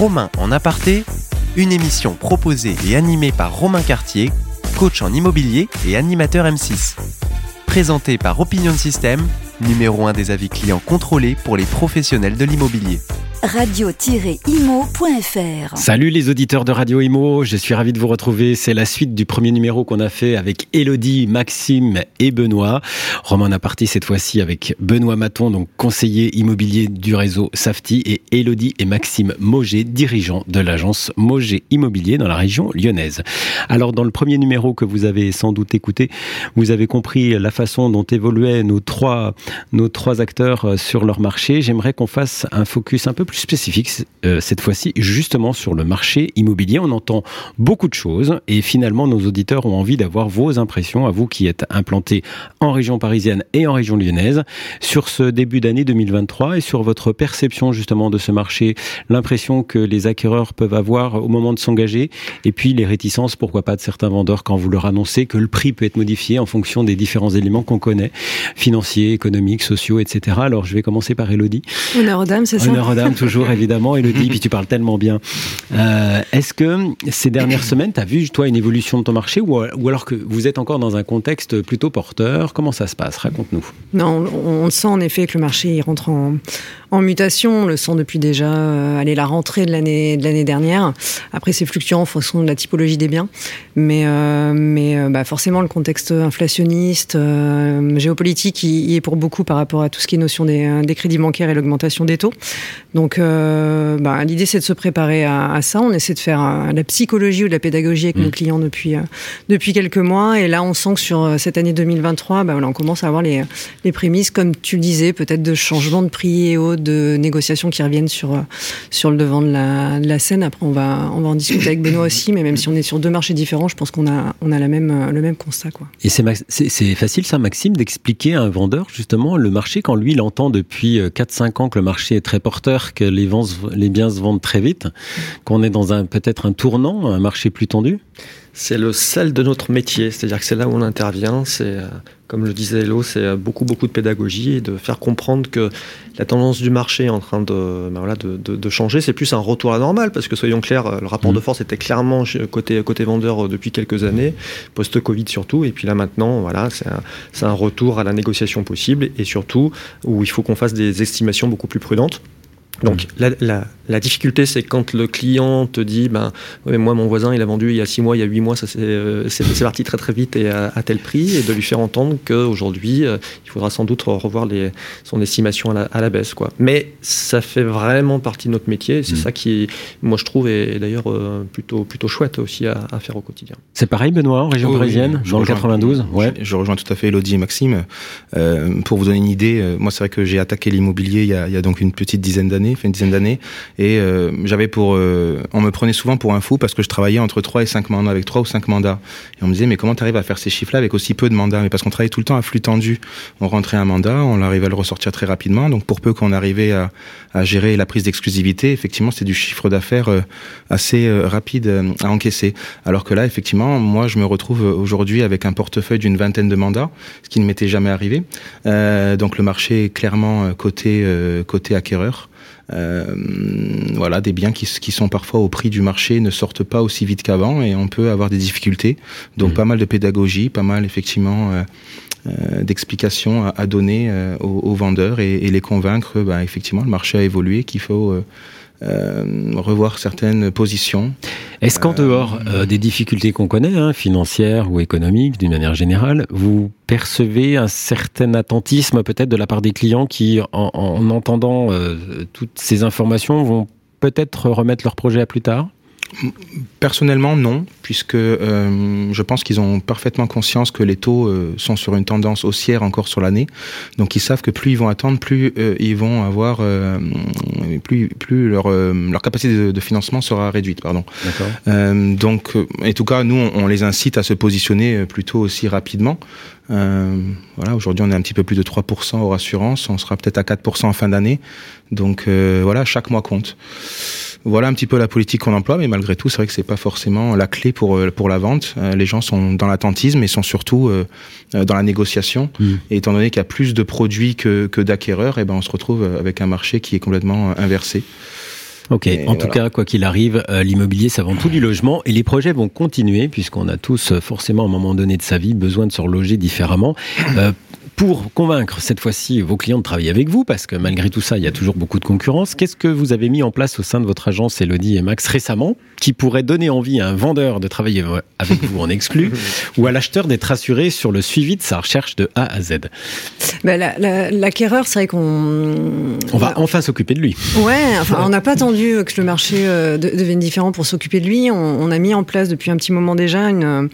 Romain en aparté, une émission proposée et animée par Romain Cartier, coach en immobilier et animateur M6. Présentée par Opinion System, numéro 1 des avis clients contrôlés pour les professionnels de l'immobilier radio-imo.fr. Salut les auditeurs de Radio Imo, je suis ravi de vous retrouver. C'est la suite du premier numéro qu'on a fait avec Elodie, Maxime et Benoît. Romain a parti cette fois-ci avec Benoît Maton, donc conseiller immobilier du réseau Safety, et Elodie et Maxime Moget, dirigeants de l'agence Moget Immobilier dans la région lyonnaise. Alors dans le premier numéro que vous avez sans doute écouté, vous avez compris la façon dont évoluaient nos trois, acteurs sur leur marché. J'aimerais qu'on fasse un focus un peu plus spécifique euh, cette fois-ci justement sur le marché immobilier. On entend beaucoup de choses et finalement nos auditeurs ont envie d'avoir vos impressions, à vous qui êtes implantés en région parisienne et en région lyonnaise, sur ce début d'année 2023 et sur votre perception justement de ce marché, l'impression que les acquéreurs peuvent avoir au moment de s'engager et puis les réticences, pourquoi pas, de certains vendeurs quand vous leur annoncez que le prix peut être modifié en fonction des différents éléments qu'on connaît, financiers, économiques, sociaux, etc. Alors je vais commencer par Elodie. Honneur aux dames, c'est ça? Honneur aux dames, toujours évidemment, Elodie, puis tu parles tellement bien. Euh, Est-ce que ces dernières semaines, tu as vu, toi, une évolution de ton marché ou, ou, alors que vous êtes encore dans un contexte plutôt porteur? Comment ça se passe? Raconte-nous. Non, on, on, sent en effet que le marché il rentre en, en mutation. On le sent depuis déjà euh, aller la rentrée de l'année de l'année dernière. Après, c'est fluctuant en fonction de la typologie des biens, mais euh, mais euh, bah, forcément le contexte inflationniste, géopolitique, il, il, est pour beaucoup par rapport à tout ce qui est notion des, des crédits bancaires et l'augmentation des taux. Donc, euh, bah, l'idée c'est de se préparer à, à, ça. On essaie de faire euh, la psychologie ou de la pédagogie avec mmh. nos clients depuis depuis quelques mois, et là on sent que sur cette année 2023, bah, voilà, on commence à avoir les les prémices, comme tu le disais, peut-être de changement de prix et autres de négociations qui reviennent sur, sur le devant de la, de la scène. Après, on va, on va en discuter avec Benoît aussi, mais même si on est sur deux marchés différents, je pense qu'on a, on a la même, le même constat. Quoi. Et c'est facile, ça, Maxime, d'expliquer à un vendeur, justement, le marché, quand lui, il entend depuis 4-5 ans que le marché est très porteur, que les, biens se vendent très vite, qu'on est dans un peut-être un tournant, un marché plus tendu? C'est le sel de notre métier, c'est-à-dire que c'est là où on intervient, c'est comme le disait Hello, c'est beaucoup beaucoup de pédagogie et de faire comprendre que la tendance du marché est en train de, ben voilà, de, de, de changer. C'est plus un retour à la normale parce que soyons clairs, le rapport mmh. de force était clairement côté côté vendeur depuis quelques années, post-Covid surtout, et puis là maintenant, voilà, c'est un, un retour à la négociation possible et surtout où il faut qu'on fasse des estimations beaucoup plus prudentes. Donc la, la, la difficulté, c'est quand le client te dit, ben, ouais, moi mon voisin il a vendu il y a six mois, il y a huit mois, ça c'est euh, parti très très vite et à, à, tel prix, et de lui faire entendre qu'aujourd'hui euh, il faudra sans doute revoir les, son estimation à la, à la, baisse, quoi. Mais ça fait vraiment partie de notre métier, c'est mmh. ça qui, moi je trouve, est, est d'ailleurs euh, plutôt plutôt chouette aussi à, à faire au quotidien. C'est pareil, Benoît, en région oh, parisienne, oui, dans le 92. Ouais. Je, je, rejoins tout à fait Elodie et Maxime. Euh, pour vous donner une idée, moi c'est vrai que j'ai attaqué l'immobilier il, il, y a donc une petite dizaine d'années, fait une dizaine d'années, et euh, j'avais pour, euh, on me prenait souvent pour un fou parce que je travaillais entre 3 et 5 mandats, avec 3 ou 5 mandats. Et on me disait, mais comment tu arrives à faire ces chiffres-là avec aussi peu de mandats? Mais parce qu'on travaillait tout le temps à flux tendu. On rentrait un mandat, on arrivait à le ressortir très rapidement. Donc pour peu qu'on arrivait à, à, gérer la prise d'exclusivité, effectivement, c'est du chiffre d'affaires euh, assez euh, rapide euh, à encaisser. Alors que là, effectivement, moi, je me retrouve aujourd'hui avec un portefeuille d'une vingtaine de mandats, ce qui ne m'était jamais arrivé. Euh, donc le marché est clairement côté, côté acquéreur. Euh, voilà, des biens qui, qui, sont parfois au prix du marché ne sortent pas aussi vite qu'avant et on peut avoir des difficultés. Donc mmh. pas mal de pédagogie, pas mal effectivement euh, euh, d'explications à, à, donner aux, aux, vendeurs et, et les convaincre, bah, effectivement, le marché a évolué, qu'il faut euh, euh, revoir certaines positions. Est-ce qu'en dehors euh, des difficultés qu'on connaît, hein, financières ou économiques, d'une manière générale, vous percevez un certain attentisme peut-être de la part des clients qui, en, en entendant euh, toutes ces informations, vont peut-être remettre leur projet à plus tard? Personnellement, non, puisque euh, je pense qu'ils ont parfaitement conscience que les taux euh, sont sur une tendance haussière encore sur l'année. Donc ils savent que plus ils vont attendre, plus euh, ils vont avoir, euh, plus, plus leur, euh, leur capacité de, de, financement sera réduite. Pardon. Euh, donc, en tout cas, nous, on, on, les incite à se positionner plutôt aussi rapidement. voilà, aujourd'hui, on est un petit peu plus de 3% hors assurance. On sera peut-être à 4% en fin d'année. Donc voilà, chaque mois compte. Voilà un petit peu la politique qu'on emploie, mais malgré tout, c'est vrai que c'est pas forcément la clé pour euh, pour la vente. Euh, les gens sont dans l'attentisme et sont surtout euh, dans la négociation. Mmh. Et étant donné qu'il y a plus de produits que, que d'acquéreurs, et eh ben on se retrouve avec un marché qui est complètement inversé. Ok, en tout cas, quoi qu'il arrive, euh, l'immobilier, ça vend tout du logement et les projets vont continuer puisqu'on a tous euh, forcément à un moment donné de sa vie besoin de se reloger différemment. Euh, pour convaincre cette fois-ci vos clients de travailler avec vous, parce que malgré tout ça, il y a toujours beaucoup de concurrence, qu'est-ce que vous avez mis en place au sein de votre agence Elodie et Max récemment qui pourrait donner envie à un vendeur de travailler avec vous en exclu ou à l'acheteur d'être rassuré sur le suivi de sa recherche de A à Z? Ben, L'acquéreur, c'est vrai qu'on... On va enfin s'occuper de lui. Ouais, enfin, on n'a pas attendu que le marché euh, devienne différent pour s'occuper de lui. On, on, a mis en place depuis un petit moment déjà une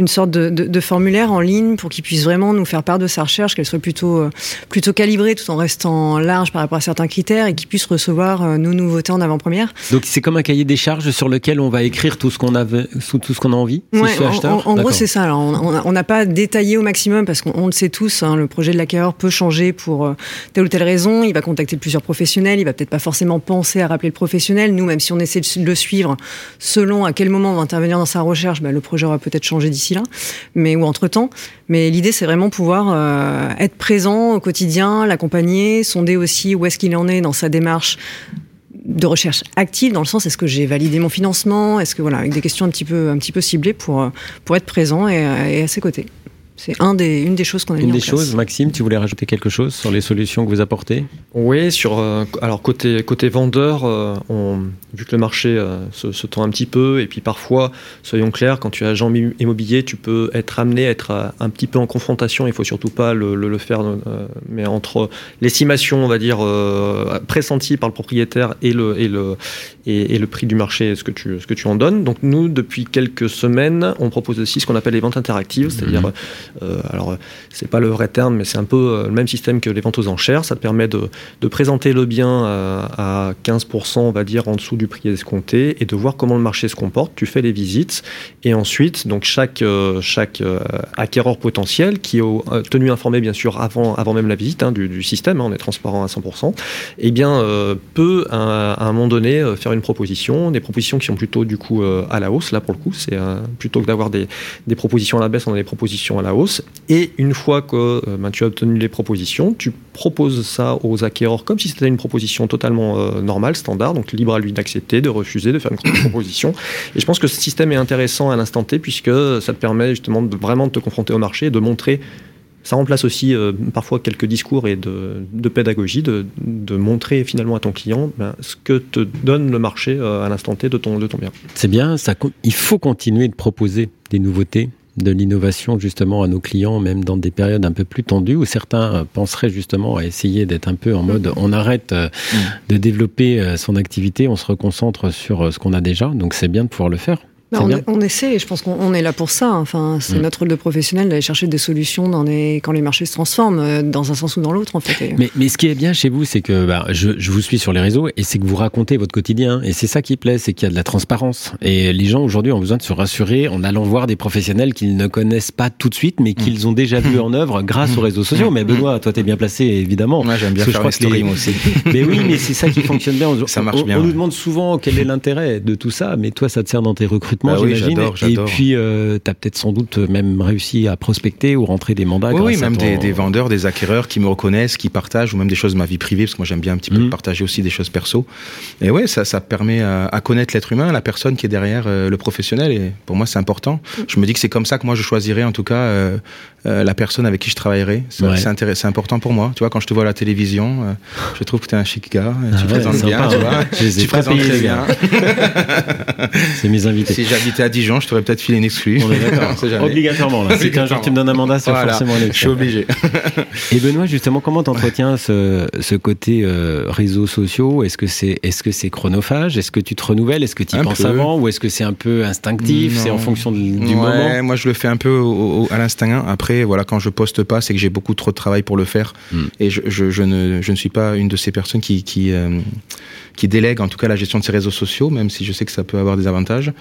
une sorte de, de, de, formulaire en ligne pour qu'il puisse vraiment nous faire part de sa recherche, qu'elle soit plutôt, euh, plutôt calibrée tout en restant large par rapport à certains critères et qu'il puisse recevoir euh, nos nouveautés en avant-première. Donc c'est comme un cahier des charges sur lequel on va écrire tout ce qu'on a, tout ce qu'on a envie ouais, En, en gros, c'est ça. Alors, on n'a pas détaillé au maximum parce qu'on le sait tous, hein, le projet de l'acquéreur peut changer pour euh, telle ou telle raison. Il va contacter plusieurs professionnels. Il va peut-être pas forcément penser à rappeler le professionnel. Nous, même si on essaie de le suivre selon à quel moment on va intervenir dans sa recherche, bah, le projet aura peut-être changé d'ici là, mais ou entre temps. Mais l'idée, c'est vraiment pouvoir euh, être présent au quotidien, l'accompagner, sonder aussi où est-ce qu'il en est dans sa démarche de recherche active dans le sens est-ce que j'ai validé mon financement? Est-ce que voilà avec des questions un petit peu un petit peu ciblées pour pour être présent et, et à ses côtés c'est un des, une des choses qu'on a Une mis des en place. choses, Maxime, tu voulais rajouter quelque chose sur les solutions que vous apportez Oui, sur euh, alors côté côté vendeur, euh, on, vu que le marché euh, se, se, tend un petit peu et puis parfois, soyons clairs, quand tu es agent immobilier, tu peux être amené à être un petit peu en confrontation. Il faut surtout pas le, le, le faire, mais entre l'estimation, on va dire pressentie par le propriétaire et le et le et, et, le prix du marché, ce que tu ce que tu en donnes. Donc nous, depuis quelques semaines, on propose aussi ce qu'on appelle les ventes interactives, c'est-à-dire mmh. Euh, alors, c'est pas le vrai terme, mais c'est un peu euh, le même système que les ventes aux enchères. Ça te permet de, de présenter le bien à, à 15%, on va dire, en dessous du prix escompté et de voir comment le marché se comporte. Tu fais les visites et ensuite, donc chaque, euh, chaque acquéreur potentiel qui est tenu informé, bien sûr, avant, avant même la visite hein, du, du, système, hein, on est transparent à 100%, eh bien, peut à, à, un moment donné faire une proposition, des propositions qui sont plutôt du coup à la hausse. Là, pour le coup, c'est plutôt que d'avoir des, des propositions à la baisse, on a des propositions à la hausse. Et une fois que euh, ben, tu as obtenu les propositions, tu proposes ça aux acquéreurs comme si c'était une proposition totalement euh, normale, standard, donc libre à lui d'accepter, de refuser, de faire une contre-proposition. Et je pense que ce système est intéressant à l'instant T puisque ça te permet justement de vraiment te confronter au marché et de montrer ça remplace aussi euh, parfois quelques discours et de, pédagogie, de, montrer finalement à ton client ben, ce que te donne le marché à l'instant T de ton, de ton bien. C'est bien, ça, il faut continuer de proposer des nouveautés de l'innovation justement à nos clients, même dans des périodes un peu plus tendues où certains penseraient justement à essayer d'être un peu en mode on arrête de développer son activité, on se reconcentre sur ce qu'on a déjà. Donc c'est bien de pouvoir le faire. Bah, on, on, essaie, et je pense qu'on est là pour ça. Enfin, c'est mmh. notre rôle de professionnel d'aller chercher des solutions dans les, quand les marchés se transforment, dans un sens ou dans l'autre, en fait. Mais, mais, ce qui est bien chez vous, c'est que bah, je, je, vous suis sur les réseaux et c'est que vous racontez votre quotidien. Et c'est ça qui plaît, c'est qu'il y a de la transparence. Et les gens aujourd'hui ont besoin de se rassurer en allant voir des professionnels qu'ils ne connaissent pas tout de suite, mais qu'ils ont déjà vu en œuvre grâce aux réseaux sociaux. Mais Benoît, toi, t'es bien placé, évidemment. Moi, j'aime bien faire les stories, moi aussi. mais oui, mais c'est ça qui fonctionne bien. On, ça marche on, bien. On nous demande souvent quel est l'intérêt de tout ça, mais toi, ça te sert dans tes recrutements, bah oui, j'imagine. Et puis, euh, tu as peut-être sans doute même réussi à prospecter ou rentrer des mandats. Oui, oui même ton... des, des, vendeurs, des acquéreurs qui me reconnaissent, qui partagent, ou même des choses de ma vie privée, parce que moi j'aime bien un petit peu mmh. partager aussi des choses perso. Et ouais, ça, ça permet à, à connaître l'être humain, la personne qui est derrière euh, le professionnel. Et pour moi, c'est important. Je me dis que c'est comme ça que moi je choisirais, en tout cas, euh, euh, la personne avec qui je travaillerai. C'est ouais. important pour moi. Tu vois, quand je te vois à la télévision, euh, je trouve que tu es un chic gars. Ah tu ouais, présentes bien, sympa, tu vois. Je tu présentes très bien. c'est mes invités. Si j'habitais à Dijon, je t'aurais peut-être filé une exclue. On est d'accord. Obligatoirement. Là. Si un jour tu me donnes un mandat, c'est voilà. forcément Je suis obligé. Et Benoît, justement, comment t'entretiens ce, ce côté euh, réseaux sociaux? Est-ce que c'est est-ce que c'est chronophage? Est-ce que tu te renouvelles? Est-ce que tu y penses peu. avant? Ou est-ce que c'est un peu instinctif? C'est en fonction du, du ouais, moment? Moi, je le fais un peu au, au, à l'instinct. Après, voilà, quand je poste pas, c'est que j'ai beaucoup trop de travail pour le faire. Mm. Et je, je, je, ne, je ne suis pas une de ces personnes qui, qui, euh, qui délègue en tout cas la gestion de ses réseaux sociaux, même si je sais que ça peut avoir des avantages.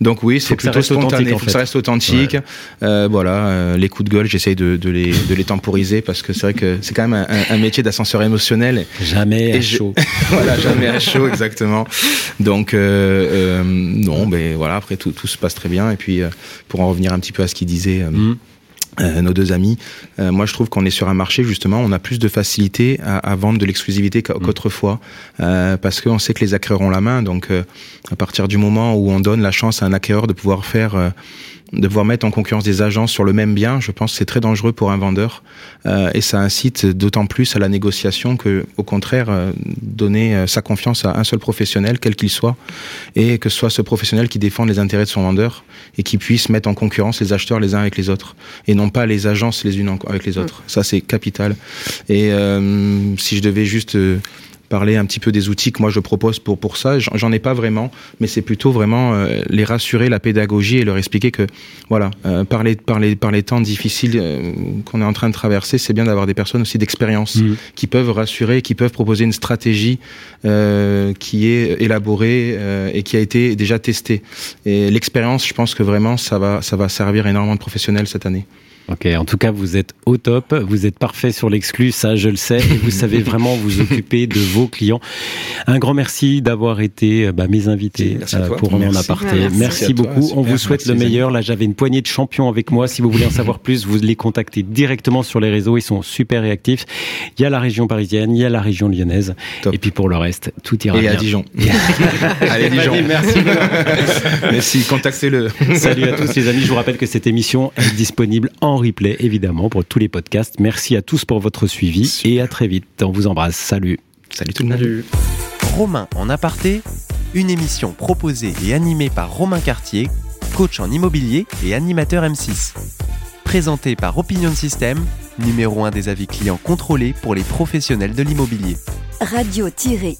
Donc oui, c'est plutôt spontané, ça reste authentique. Ouais. Euh, voilà, euh, les coups de gueule, j'essaye de, de, les, de les temporiser parce que c'est vrai que c'est quand même un, un métier d'ascenseur émotionnel. Jamais à chaud. voilà, jamais à chaud, exactement. Donc euh, non, ben voilà, après tout, tout se passe très bien. Et puis pour en revenir un petit peu à ce qu'il disait. Mm euh, nos deux amis. Euh, moi, je trouve qu'on est sur un marché justement, on a plus de facilité à, à vendre de l'exclusivité Mm. qu'autrefois, euh, parce qu'on sait que les acquéreurs ont la main. Donc, euh, à partir du moment où on donne la chance à un acquéreur de pouvoir faire, de pouvoir mettre en concurrence des agences sur le même bien, je pense que c'est très dangereux pour un vendeur, euh, et ça incite d'autant plus à la négociation que, au contraire, euh, donner euh, sa confiance à un seul professionnel, quel qu'il soit, et que ce soit ce professionnel qui défende les intérêts de son vendeur et qui puisse mettre en concurrence les acheteurs les uns avec les autres et non pas les agences les unes avec les autres. Ça, c'est capital. Et euh, si je devais juste euh, parler un petit peu des outils que moi je propose pour pour ça, j'en ai pas vraiment, mais c'est plutôt vraiment euh, les rassurer, la pédagogie et leur expliquer que voilà, euh, par les par les par les temps difficiles euh, qu'on est en train de traverser, c'est bien d'avoir des personnes aussi d'expérience Mhm. qui peuvent rassurer, qui peuvent proposer une stratégie euh, qui est élaborée euh, et qui a été déjà testée. Et l'expérience, je pense que vraiment ça va ça va servir énormément de professionnels cette année. Ok, en tout cas, vous êtes au top, vous êtes parfait sur l'exclu, ça je le sais, et vous savez vraiment vous occuper de vos clients. Un grand merci d'avoir été euh, bah, mes invités Merci toi. pour Merci. Aparté. Merci. Merci, Merci à toi, beaucoup, on vous souhaite le meilleur. Là, j'avais une poignée de champions avec moi. Si vous voulez en savoir plus, vous les contactez directement sur les réseaux, ils sont super réactifs. Il y a la région parisienne, il y a la région lyonnaise, Top. et puis pour le reste, tout ira Et bien. à Dijon. Allez Dijon. Merci. Merci, contactez-le. Salut à tous les amis, je vous rappelle que cette émission est disponible en replay évidemment pour tous les podcasts. Merci à tous pour votre suivi et à très vite. On vous embrasse. Salut. Salut tout le monde. Salut. Romain en aparté, une émission proposée et animée par Romain Cartier, coach en immobilier et animateur M6. Présentée par Opinion System, numéro 1 des avis clients contrôlés pour les professionnels de l'immobilier. radio-imo.fr